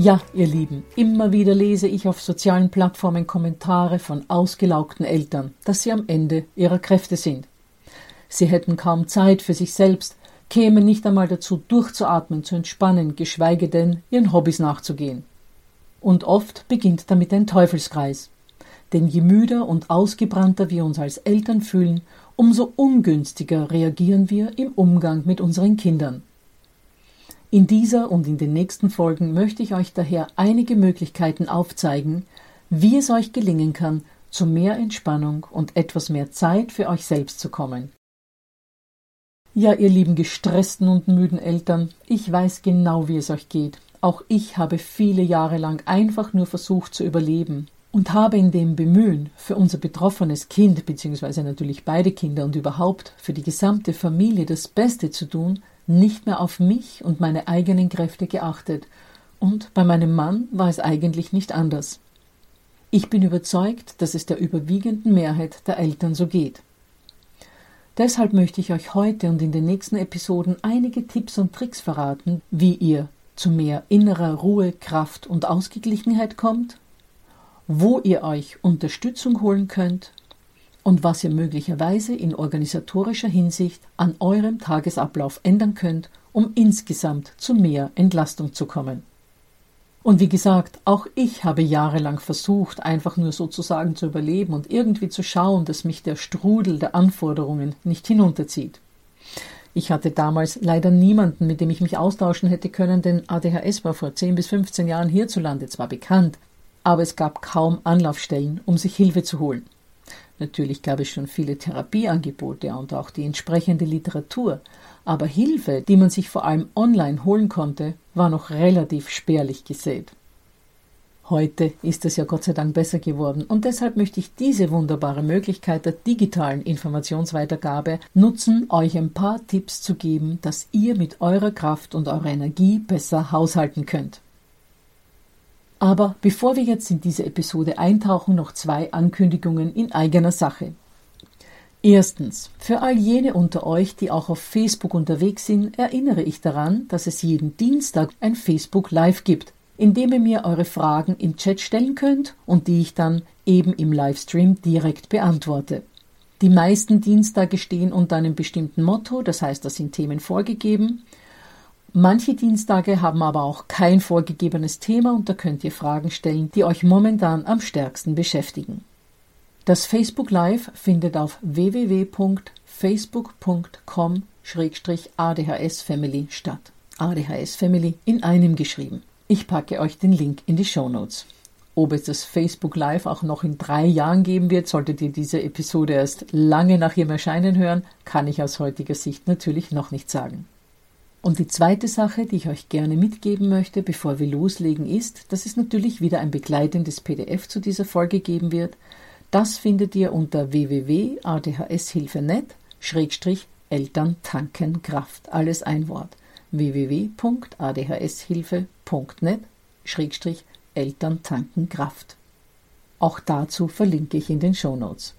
Ja, ihr Lieben, immer wieder lese ich auf sozialen Plattformen Kommentare von ausgelaugten Eltern, dass sie am Ende ihrer Kräfte sind. Sie hätten kaum Zeit für sich selbst, kämen nicht einmal dazu, durchzuatmen, zu entspannen, geschweige denn ihren Hobbys nachzugehen. Und oft beginnt damit ein Teufelskreis. Denn je müder und ausgebrannter wir uns als Eltern fühlen, umso ungünstiger reagieren wir im Umgang mit unseren Kindern. In dieser und in den nächsten Folgen möchte ich euch daher einige Möglichkeiten aufzeigen, wie es euch gelingen kann, zu mehr Entspannung und etwas mehr Zeit für euch selbst zu kommen. Ja, ihr lieben gestressten und müden Eltern, ich weiß genau, wie es euch geht. Auch ich habe viele Jahre lang einfach nur versucht zu überleben und habe in dem Bemühen, für unser betroffenes Kind, beziehungsweise natürlich beide Kinder und überhaupt für die gesamte Familie das Beste zu tun, nicht mehr auf mich und meine eigenen Kräfte geachtet, und bei meinem Mann war es eigentlich nicht anders. Ich bin überzeugt, dass es der überwiegenden Mehrheit der Eltern so geht. Deshalb möchte ich euch heute und in den nächsten Episoden einige Tipps und Tricks verraten, wie ihr zu mehr innerer Ruhe, Kraft und Ausgeglichenheit kommt, wo ihr euch Unterstützung holen könnt und was ihr möglicherweise in organisatorischer Hinsicht an eurem Tagesablauf ändern könnt, um insgesamt zu mehr Entlastung zu kommen. Und wie gesagt, auch ich habe jahrelang versucht, einfach nur sozusagen zu überleben und irgendwie zu schauen, dass mich der Strudel der Anforderungen nicht hinunterzieht. Ich hatte damals leider niemanden, mit dem ich mich austauschen hätte können, denn ADHS war vor 10 bis 15 Jahren hierzulande zwar bekannt, aber es gab kaum Anlaufstellen, um sich Hilfe zu holen. Natürlich gab es schon viele Therapieangebote und auch die entsprechende Literatur, aber Hilfe, die man sich vor allem online holen konnte, war noch relativ spärlich gesät. Heute ist es ja Gott sei Dank besser geworden und deshalb möchte ich diese wunderbare Möglichkeit der digitalen Informationsweitergabe nutzen, euch ein paar Tipps zu geben, dass ihr mit eurer Kraft und eurer Energie besser haushalten könnt. Aber bevor wir jetzt in diese Episode eintauchen, noch zwei Ankündigungen in eigener Sache. Erstens, für all jene unter euch, die auch auf Facebook unterwegs sind, erinnere ich daran, dass es jeden Dienstag ein Facebook Live gibt, in dem ihr mir eure Fragen im Chat stellen könnt und die ich dann eben im Livestream direkt beantworte. Die meisten Dienstage stehen unter einem bestimmten Motto, das heißt, da sind Themen vorgegeben Manche Dienstage haben aber auch kein vorgegebenes Thema und da könnt ihr Fragen stellen, die euch momentan am stärksten beschäftigen. Das Facebook Live findet auf www.facebook.com-adhsfamily statt. ADHS Family in einem geschrieben. Ich packe euch den Link in die Show Notes. Ob es das Facebook Live auch noch in drei Jahren geben wird, solltet ihr diese Episode erst lange nach ihrem Erscheinen hören, kann ich aus heutiger Sicht natürlich noch nicht sagen. Und die zweite Sache, die ich euch gerne mitgeben möchte, bevor wir loslegen, ist, dass es natürlich wieder ein begleitendes PDF zu dieser Folge geben wird. Das findet ihr unter www.adhshilfe.net Eltern tanken Kraft. Alles ein Wort. www.adhshilfe.net Eltern tanken Kraft. Auch dazu verlinke ich in den Shownotes.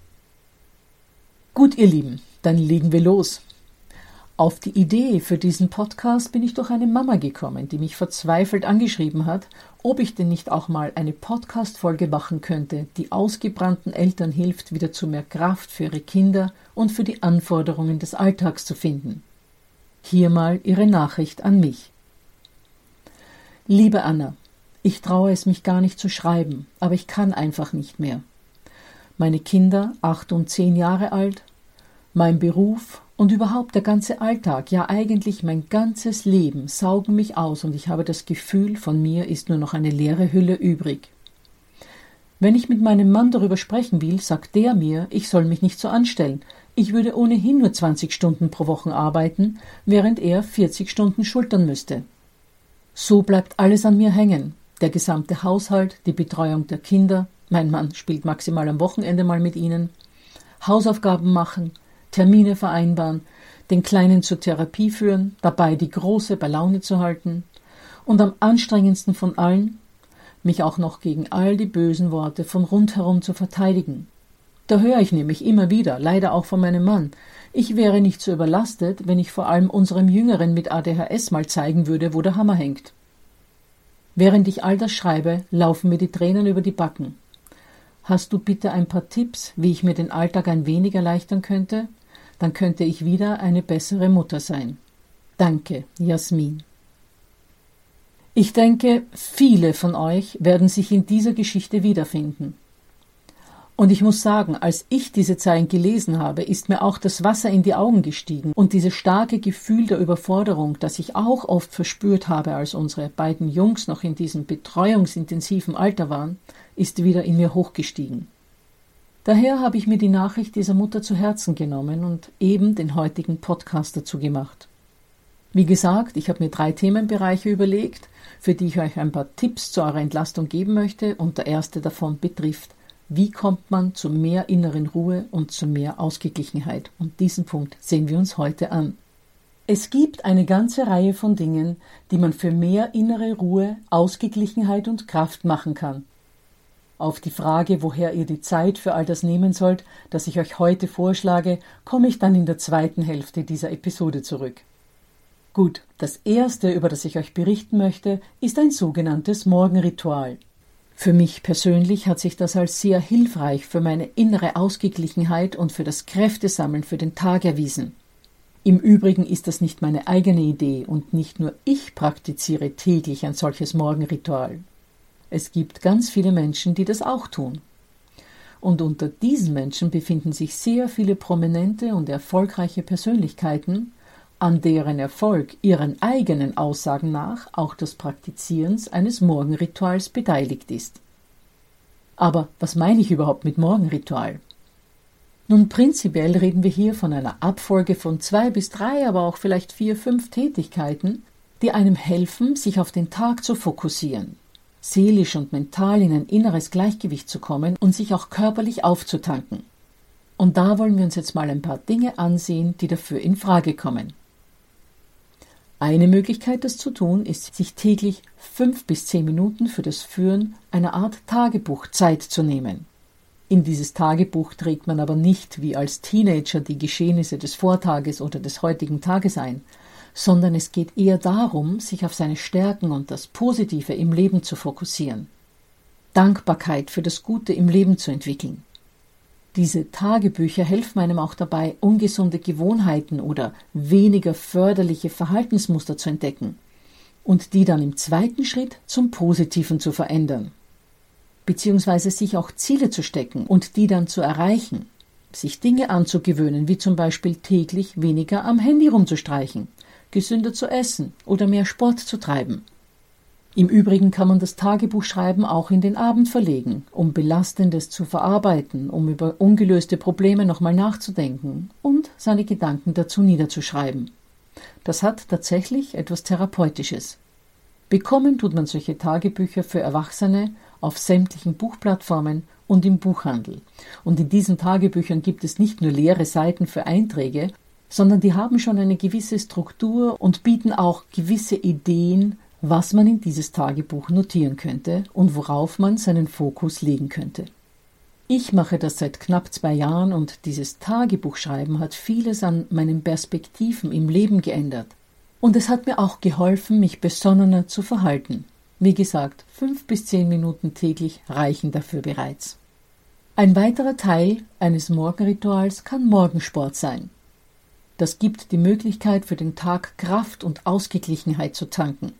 Gut, ihr Lieben, dann legen wir los. Auf die Idee für diesen Podcast bin ich durch eine Mama gekommen, die mich verzweifelt angeschrieben hat, ob ich denn nicht auch mal eine Podcast-Folge machen könnte, die ausgebrannten Eltern hilft, wieder zu mehr Kraft für ihre Kinder und für die Anforderungen des Alltags zu finden. Hier mal ihre Nachricht an mich. Liebe Anna, ich traue es mich gar nicht zu schreiben, aber ich kann einfach nicht mehr. Meine Kinder, acht und zehn Jahre alt, mein Beruf und überhaupt der ganze Alltag, ja eigentlich mein ganzes Leben saugen mich aus und ich habe das Gefühl, von mir ist nur noch eine leere Hülle übrig. Wenn ich mit meinem Mann darüber sprechen will, sagt der mir, ich soll mich nicht so anstellen. Ich würde ohnehin nur 20 Stunden pro Woche arbeiten, während er 40 Stunden schultern müsste. So bleibt alles an mir hängen der gesamte Haushalt, die Betreuung der Kinder, mein Mann spielt maximal am Wochenende mal mit ihnen, Hausaufgaben machen, Termine vereinbaren, den Kleinen zur Therapie führen, dabei die Große bei Laune zu halten und am anstrengendsten von allen, mich auch noch gegen all die bösen Worte von rundherum zu verteidigen. Da höre ich nämlich immer wieder, leider auch von meinem Mann, ich wäre nicht so überlastet, wenn ich vor allem unserem Jüngeren mit ADHS mal zeigen würde, wo der Hammer hängt. Während ich all das schreibe, laufen mir die Tränen über die Backen. Hast du bitte ein paar Tipps, wie ich mir den Alltag ein wenig erleichtern könnte? Dann könnte ich wieder eine bessere Mutter sein. Danke, Jasmin. Ich denke, viele von euch werden sich in dieser Geschichte wiederfinden. Und ich muss sagen, als ich diese Zeilen gelesen habe, ist mir auch das Wasser in die Augen gestiegen und dieses starke Gefühl der Überforderung, das ich auch oft verspürt habe, als unsere beiden Jungs noch in diesem betreuungsintensiven Alter waren, ist wieder in mir hochgestiegen. Daher habe ich mir die Nachricht dieser Mutter zu Herzen genommen und eben den heutigen Podcast dazu gemacht. Wie gesagt, ich habe mir drei Themenbereiche überlegt, für die ich euch ein paar Tipps zu eurer Entlastung geben möchte, und der erste davon betrifft wie kommt man zu mehr inneren Ruhe und zu mehr Ausgeglichenheit? Und diesen Punkt sehen wir uns heute an. Es gibt eine ganze Reihe von Dingen, die man für mehr innere Ruhe, Ausgeglichenheit und Kraft machen kann. Auf die Frage, woher ihr die Zeit für all das nehmen sollt, das ich euch heute vorschlage, komme ich dann in der zweiten Hälfte dieser Episode zurück. Gut, das erste, über das ich euch berichten möchte, ist ein sogenanntes Morgenritual. Für mich persönlich hat sich das als sehr hilfreich für meine innere Ausgeglichenheit und für das Kräftesammeln für den Tag erwiesen. Im Übrigen ist das nicht meine eigene Idee und nicht nur ich praktiziere täglich ein solches Morgenritual. Es gibt ganz viele Menschen, die das auch tun. Und unter diesen Menschen befinden sich sehr viele prominente und erfolgreiche Persönlichkeiten, an deren Erfolg ihren eigenen Aussagen nach auch das Praktizierens eines Morgenrituals beteiligt ist. Aber was meine ich überhaupt mit Morgenritual? Nun, prinzipiell reden wir hier von einer Abfolge von zwei bis drei, aber auch vielleicht vier, fünf Tätigkeiten, die einem helfen, sich auf den Tag zu fokussieren, seelisch und mental in ein inneres Gleichgewicht zu kommen und sich auch körperlich aufzutanken. Und da wollen wir uns jetzt mal ein paar Dinge ansehen, die dafür in Frage kommen. Eine Möglichkeit, das zu tun, ist, sich täglich fünf bis zehn Minuten für das Führen einer Art Tagebuch Zeit zu nehmen. In dieses Tagebuch trägt man aber nicht wie als Teenager die Geschehnisse des Vortages oder des heutigen Tages ein, sondern es geht eher darum, sich auf seine Stärken und das Positive im Leben zu fokussieren. Dankbarkeit für das Gute im Leben zu entwickeln. Diese Tagebücher helfen einem auch dabei, ungesunde Gewohnheiten oder weniger förderliche Verhaltensmuster zu entdecken und die dann im zweiten Schritt zum Positiven zu verändern, beziehungsweise sich auch Ziele zu stecken und die dann zu erreichen, sich Dinge anzugewöhnen, wie zum Beispiel täglich weniger am Handy rumzustreichen, gesünder zu essen oder mehr Sport zu treiben. Im Übrigen kann man das Tagebuchschreiben auch in den Abend verlegen, um Belastendes zu verarbeiten, um über ungelöste Probleme nochmal nachzudenken und seine Gedanken dazu niederzuschreiben. Das hat tatsächlich etwas Therapeutisches. Bekommen tut man solche Tagebücher für Erwachsene auf sämtlichen Buchplattformen und im Buchhandel. Und in diesen Tagebüchern gibt es nicht nur leere Seiten für Einträge, sondern die haben schon eine gewisse Struktur und bieten auch gewisse Ideen, was man in dieses Tagebuch notieren könnte und worauf man seinen Fokus legen könnte. Ich mache das seit knapp zwei Jahren und dieses Tagebuchschreiben hat vieles an meinen Perspektiven im Leben geändert. Und es hat mir auch geholfen, mich besonnener zu verhalten. Wie gesagt, fünf bis zehn Minuten täglich reichen dafür bereits. Ein weiterer Teil eines Morgenrituals kann Morgensport sein. Das gibt die Möglichkeit für den Tag Kraft und Ausgeglichenheit zu tanken.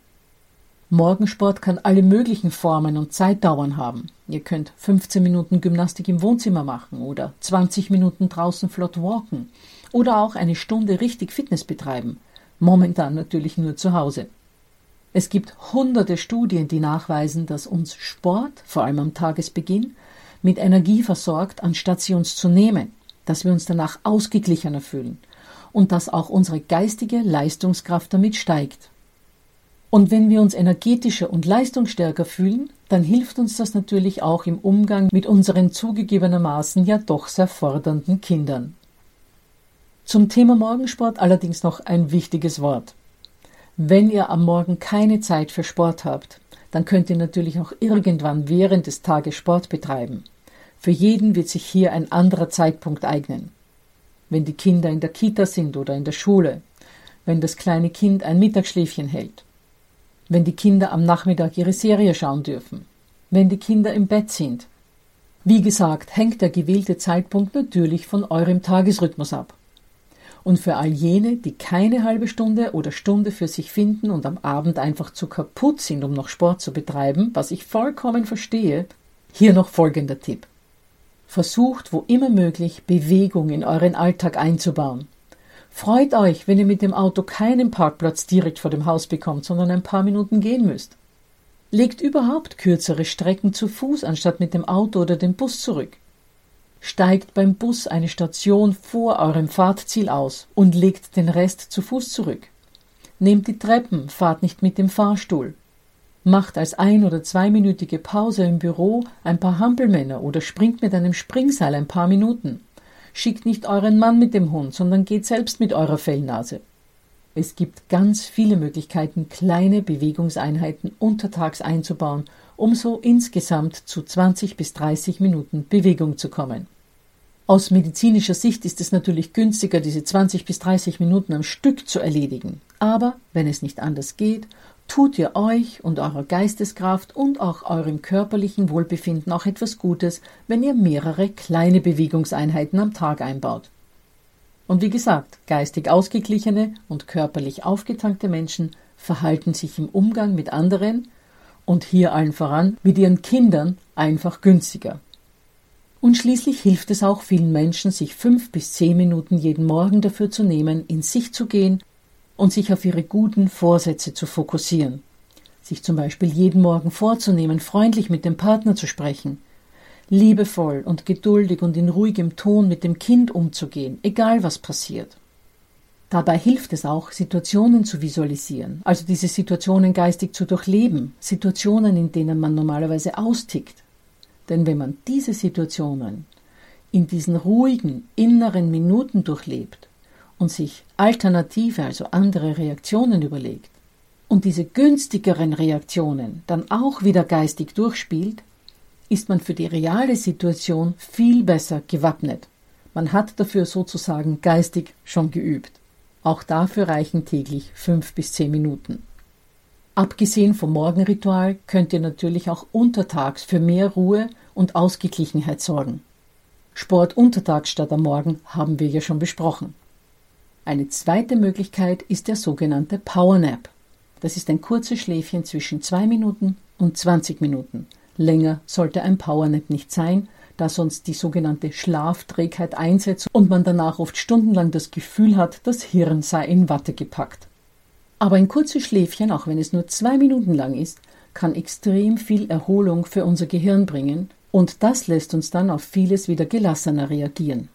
Morgensport kann alle möglichen Formen und Zeitdauern haben. Ihr könnt 15 Minuten Gymnastik im Wohnzimmer machen oder 20 Minuten draußen flott walken oder auch eine Stunde richtig Fitness betreiben momentan natürlich nur zu Hause. Es gibt hunderte Studien, die nachweisen, dass uns Sport, vor allem am Tagesbeginn, mit Energie versorgt, anstatt sie uns zu nehmen, dass wir uns danach ausgeglichener fühlen und dass auch unsere geistige Leistungskraft damit steigt. Und wenn wir uns energetischer und leistungsstärker fühlen, dann hilft uns das natürlich auch im Umgang mit unseren zugegebenermaßen ja doch sehr fordernden Kindern. Zum Thema Morgensport allerdings noch ein wichtiges Wort. Wenn ihr am Morgen keine Zeit für Sport habt, dann könnt ihr natürlich auch irgendwann während des Tages Sport betreiben. Für jeden wird sich hier ein anderer Zeitpunkt eignen. Wenn die Kinder in der Kita sind oder in der Schule, wenn das kleine Kind ein Mittagsschläfchen hält, wenn die Kinder am Nachmittag ihre Serie schauen dürfen, wenn die Kinder im Bett sind. Wie gesagt, hängt der gewählte Zeitpunkt natürlich von eurem Tagesrhythmus ab. Und für all jene, die keine halbe Stunde oder Stunde für sich finden und am Abend einfach zu kaputt sind, um noch Sport zu betreiben, was ich vollkommen verstehe, hier noch folgender Tipp. Versucht, wo immer möglich, Bewegung in euren Alltag einzubauen. Freut euch, wenn ihr mit dem Auto keinen Parkplatz direkt vor dem Haus bekommt, sondern ein paar Minuten gehen müsst. Legt überhaupt kürzere Strecken zu Fuß anstatt mit dem Auto oder dem Bus zurück steigt beim Bus eine Station vor eurem Fahrtziel aus und legt den Rest zu Fuß zurück. Nehmt die Treppen, fahrt nicht mit dem Fahrstuhl. Macht als ein- oder zweiminütige Pause im Büro ein paar Hampelmänner oder springt mit einem Springseil ein paar Minuten. Schickt nicht euren Mann mit dem Hund, sondern geht selbst mit eurer Fellnase. Es gibt ganz viele Möglichkeiten, kleine Bewegungseinheiten untertags einzubauen um so insgesamt zu 20 bis 30 Minuten Bewegung zu kommen. Aus medizinischer Sicht ist es natürlich günstiger, diese 20 bis 30 Minuten am Stück zu erledigen. Aber wenn es nicht anders geht, tut ihr euch und eurer Geisteskraft und auch eurem körperlichen Wohlbefinden auch etwas Gutes, wenn ihr mehrere kleine Bewegungseinheiten am Tag einbaut. Und wie gesagt, geistig ausgeglichene und körperlich aufgetankte Menschen verhalten sich im Umgang mit anderen und hier allen voran mit ihren Kindern einfach günstiger. Und schließlich hilft es auch vielen Menschen, sich fünf bis zehn Minuten jeden Morgen dafür zu nehmen, in sich zu gehen und sich auf ihre guten Vorsätze zu fokussieren. Sich zum Beispiel jeden Morgen vorzunehmen, freundlich mit dem Partner zu sprechen, liebevoll und geduldig und in ruhigem Ton mit dem Kind umzugehen, egal was passiert. Dabei hilft es auch, Situationen zu visualisieren, also diese Situationen geistig zu durchleben, Situationen, in denen man normalerweise austickt. Denn wenn man diese Situationen in diesen ruhigen inneren Minuten durchlebt und sich alternative, also andere Reaktionen überlegt und diese günstigeren Reaktionen dann auch wieder geistig durchspielt, ist man für die reale Situation viel besser gewappnet. Man hat dafür sozusagen geistig schon geübt. Auch dafür reichen täglich fünf bis zehn Minuten. Abgesehen vom Morgenritual könnt ihr natürlich auch untertags für mehr Ruhe und Ausgeglichenheit sorgen. Sport untertags statt am Morgen haben wir ja schon besprochen. Eine zweite Möglichkeit ist der sogenannte Power Nap. Das ist ein kurzes Schläfchen zwischen zwei Minuten und 20 Minuten. Länger sollte ein Power Nap nicht sein, da sonst die sogenannte Schlafträgheit einsetzt und man danach oft stundenlang das Gefühl hat, das Hirn sei in Watte gepackt. Aber ein kurzes Schläfchen, auch wenn es nur zwei Minuten lang ist, kann extrem viel Erholung für unser Gehirn bringen und das lässt uns dann auf vieles wieder gelassener reagieren.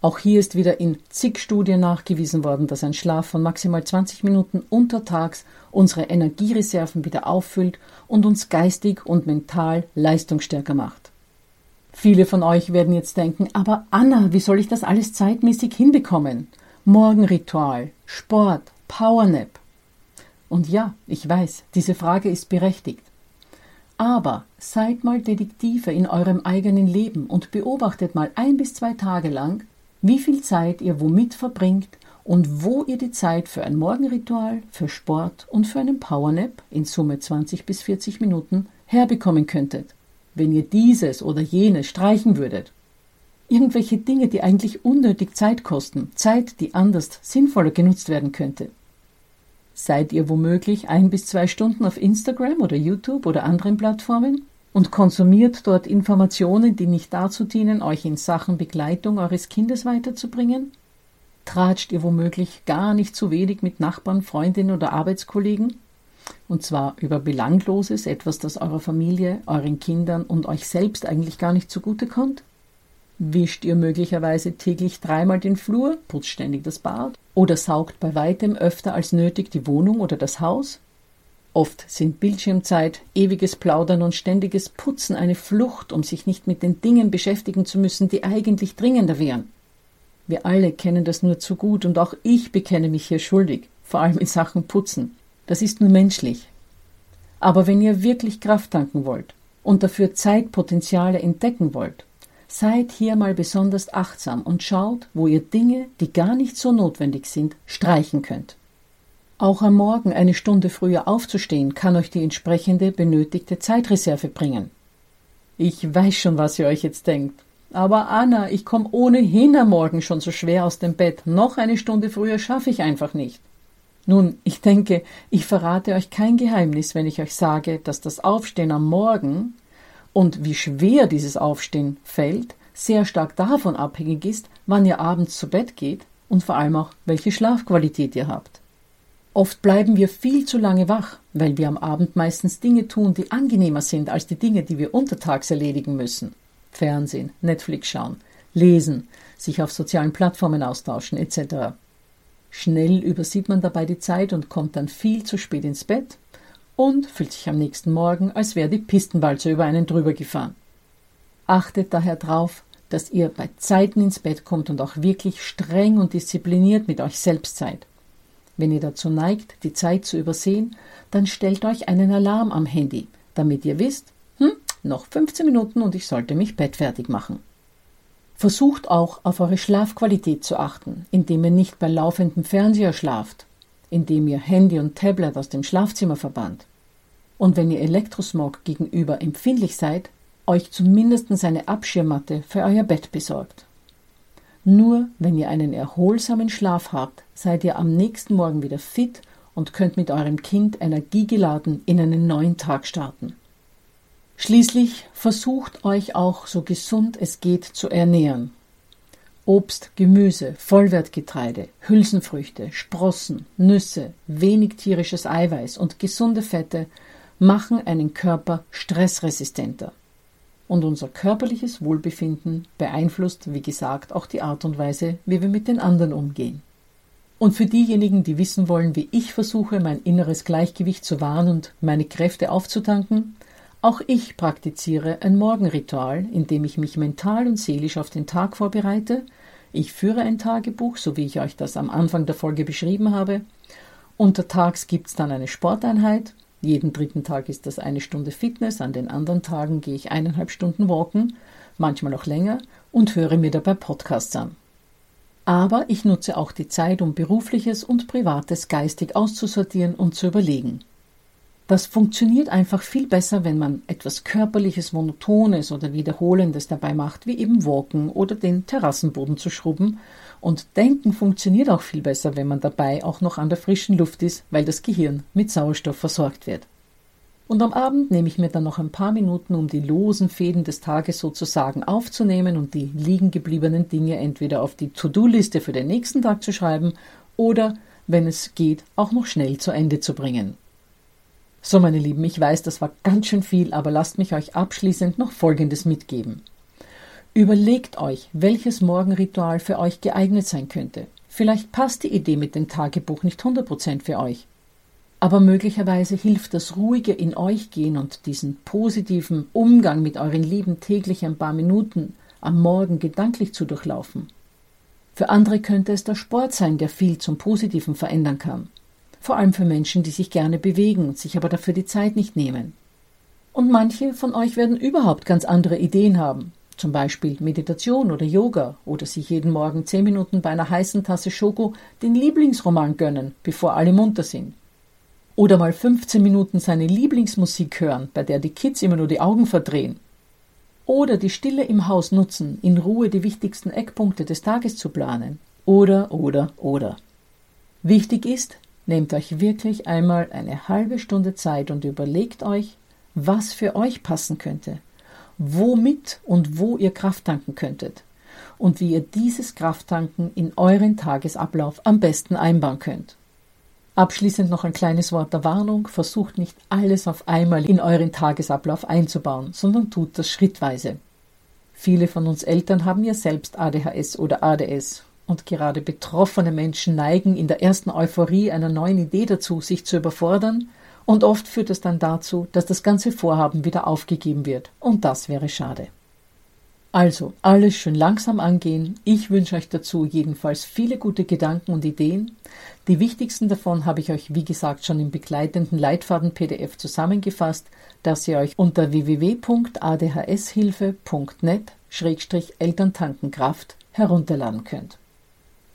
Auch hier ist wieder in zig Studien nachgewiesen worden, dass ein Schlaf von maximal 20 Minuten untertags unsere Energiereserven wieder auffüllt und uns geistig und mental leistungsstärker macht. Viele von euch werden jetzt denken, aber Anna, wie soll ich das alles zeitmäßig hinbekommen? Morgenritual, Sport, Powernap. Und ja, ich weiß, diese Frage ist berechtigt. Aber seid mal Detektive in eurem eigenen Leben und beobachtet mal ein bis zwei Tage lang, wie viel Zeit ihr womit verbringt und wo ihr die Zeit für ein Morgenritual, für Sport und für einen Powernap in Summe 20 bis 40 Minuten herbekommen könntet, wenn ihr dieses oder jenes streichen würdet. Irgendwelche Dinge, die eigentlich unnötig Zeit kosten, Zeit, die anders sinnvoller genutzt werden könnte. Seid ihr womöglich ein bis zwei Stunden auf Instagram oder YouTube oder anderen Plattformen und konsumiert dort Informationen, die nicht dazu dienen, euch in Sachen Begleitung eures Kindes weiterzubringen? Tratscht ihr womöglich gar nicht zu wenig mit Nachbarn, Freundinnen oder Arbeitskollegen? Und zwar über Belangloses, etwas, das eurer Familie, euren Kindern und euch selbst eigentlich gar nicht zugute kommt? Wischt ihr möglicherweise täglich dreimal den Flur, putzt ständig das Bad oder saugt bei weitem öfter als nötig die Wohnung oder das Haus? Oft sind Bildschirmzeit, ewiges Plaudern und ständiges Putzen eine Flucht, um sich nicht mit den Dingen beschäftigen zu müssen, die eigentlich dringender wären. Wir alle kennen das nur zu gut und auch ich bekenne mich hier schuldig, vor allem in Sachen Putzen. Das ist nur menschlich. Aber wenn ihr wirklich Kraft tanken wollt und dafür Zeitpotenziale entdecken wollt, Seid hier mal besonders achtsam und schaut, wo ihr Dinge, die gar nicht so notwendig sind, streichen könnt. Auch am Morgen eine Stunde früher aufzustehen kann euch die entsprechende benötigte Zeitreserve bringen. Ich weiß schon, was ihr euch jetzt denkt. Aber Anna, ich komme ohnehin am Morgen schon so schwer aus dem Bett. Noch eine Stunde früher schaffe ich einfach nicht. Nun, ich denke, ich verrate euch kein Geheimnis, wenn ich euch sage, dass das Aufstehen am Morgen und wie schwer dieses Aufstehen fällt, sehr stark davon abhängig ist, wann ihr abends zu Bett geht und vor allem auch, welche Schlafqualität ihr habt. Oft bleiben wir viel zu lange wach, weil wir am Abend meistens Dinge tun, die angenehmer sind als die Dinge, die wir untertags erledigen müssen. Fernsehen, Netflix schauen, lesen, sich auf sozialen Plattformen austauschen etc. Schnell übersieht man dabei die Zeit und kommt dann viel zu spät ins Bett und fühlt sich am nächsten Morgen, als wäre die Pistenwalze über einen drüber gefahren. Achtet daher darauf, dass ihr bei Zeiten ins Bett kommt und auch wirklich streng und diszipliniert mit euch selbst seid. Wenn ihr dazu neigt, die Zeit zu übersehen, dann stellt euch einen Alarm am Handy, damit ihr wisst, hm, noch 15 Minuten und ich sollte mich bettfertig machen. Versucht auch auf eure Schlafqualität zu achten, indem ihr nicht bei laufendem Fernseher schlaft, indem ihr Handy und Tablet aus dem Schlafzimmer verbannt. Und wenn ihr Elektrosmog gegenüber empfindlich seid, euch zumindest eine Abschirmmatte für euer Bett besorgt. Nur wenn ihr einen erholsamen Schlaf habt, seid ihr am nächsten Morgen wieder fit und könnt mit eurem Kind energiegeladen in einen neuen Tag starten. Schließlich versucht euch auch so gesund es geht zu ernähren. Obst, Gemüse, Vollwertgetreide, Hülsenfrüchte, Sprossen, Nüsse, wenig tierisches Eiweiß und gesunde Fette machen einen Körper stressresistenter. Und unser körperliches Wohlbefinden beeinflusst, wie gesagt, auch die Art und Weise, wie wir mit den anderen umgehen. Und für diejenigen, die wissen wollen, wie ich versuche, mein inneres Gleichgewicht zu wahren und meine Kräfte aufzutanken, auch ich praktiziere ein Morgenritual, in dem ich mich mental und seelisch auf den Tag vorbereite ich führe ein Tagebuch, so wie ich euch das am Anfang der Folge beschrieben habe. Untertags gibt es dann eine Sporteinheit. Jeden dritten Tag ist das eine Stunde Fitness, an den anderen Tagen gehe ich eineinhalb Stunden walken, manchmal auch länger, und höre mir dabei Podcasts an. Aber ich nutze auch die Zeit, um berufliches und privates geistig auszusortieren und zu überlegen. Das funktioniert einfach viel besser, wenn man etwas Körperliches, Monotones oder Wiederholendes dabei macht, wie eben Walken oder den Terrassenboden zu schrubben. Und Denken funktioniert auch viel besser, wenn man dabei auch noch an der frischen Luft ist, weil das Gehirn mit Sauerstoff versorgt wird. Und am Abend nehme ich mir dann noch ein paar Minuten, um die losen Fäden des Tages sozusagen aufzunehmen und die liegen gebliebenen Dinge entweder auf die To-Do-Liste für den nächsten Tag zu schreiben oder, wenn es geht, auch noch schnell zu Ende zu bringen. So, meine Lieben, ich weiß, das war ganz schön viel, aber lasst mich euch abschließend noch Folgendes mitgeben. Überlegt euch, welches Morgenritual für euch geeignet sein könnte. Vielleicht passt die Idee mit dem Tagebuch nicht 100% für euch. Aber möglicherweise hilft das ruhige in euch gehen und diesen positiven Umgang mit euren Lieben täglich ein paar Minuten am Morgen gedanklich zu durchlaufen. Für andere könnte es der Sport sein, der viel zum Positiven verändern kann. Vor allem für Menschen, die sich gerne bewegen, sich aber dafür die Zeit nicht nehmen. Und manche von euch werden überhaupt ganz andere Ideen haben, zum Beispiel Meditation oder Yoga oder sich jeden Morgen zehn Minuten bei einer heißen Tasse Schoko den Lieblingsroman gönnen, bevor alle munter sind. Oder mal 15 Minuten seine Lieblingsmusik hören, bei der die Kids immer nur die Augen verdrehen. Oder die Stille im Haus nutzen, in Ruhe die wichtigsten Eckpunkte des Tages zu planen. Oder, oder, oder. Wichtig ist, nehmt euch wirklich einmal eine halbe Stunde Zeit und überlegt euch, was für euch passen könnte womit und wo ihr Kraft tanken könntet und wie ihr dieses Krafttanken in euren Tagesablauf am besten einbauen könnt. Abschließend noch ein kleines Wort der Warnung. Versucht nicht alles auf einmal in euren Tagesablauf einzubauen, sondern tut das schrittweise. Viele von uns Eltern haben ja selbst ADHS oder ADS und gerade betroffene Menschen neigen in der ersten Euphorie einer neuen Idee dazu, sich zu überfordern und oft führt es dann dazu, dass das ganze Vorhaben wieder aufgegeben wird. Und das wäre schade. Also, alles schön langsam angehen. Ich wünsche euch dazu jedenfalls viele gute Gedanken und Ideen. Die wichtigsten davon habe ich euch, wie gesagt, schon im begleitenden Leitfaden-PDF zusammengefasst, das ihr euch unter www.adhshilfe.net-elterntankenkraft herunterladen könnt.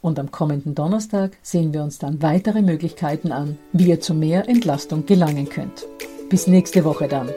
Und am kommenden Donnerstag sehen wir uns dann weitere Möglichkeiten an, wie ihr zu mehr Entlastung gelangen könnt. Bis nächste Woche dann.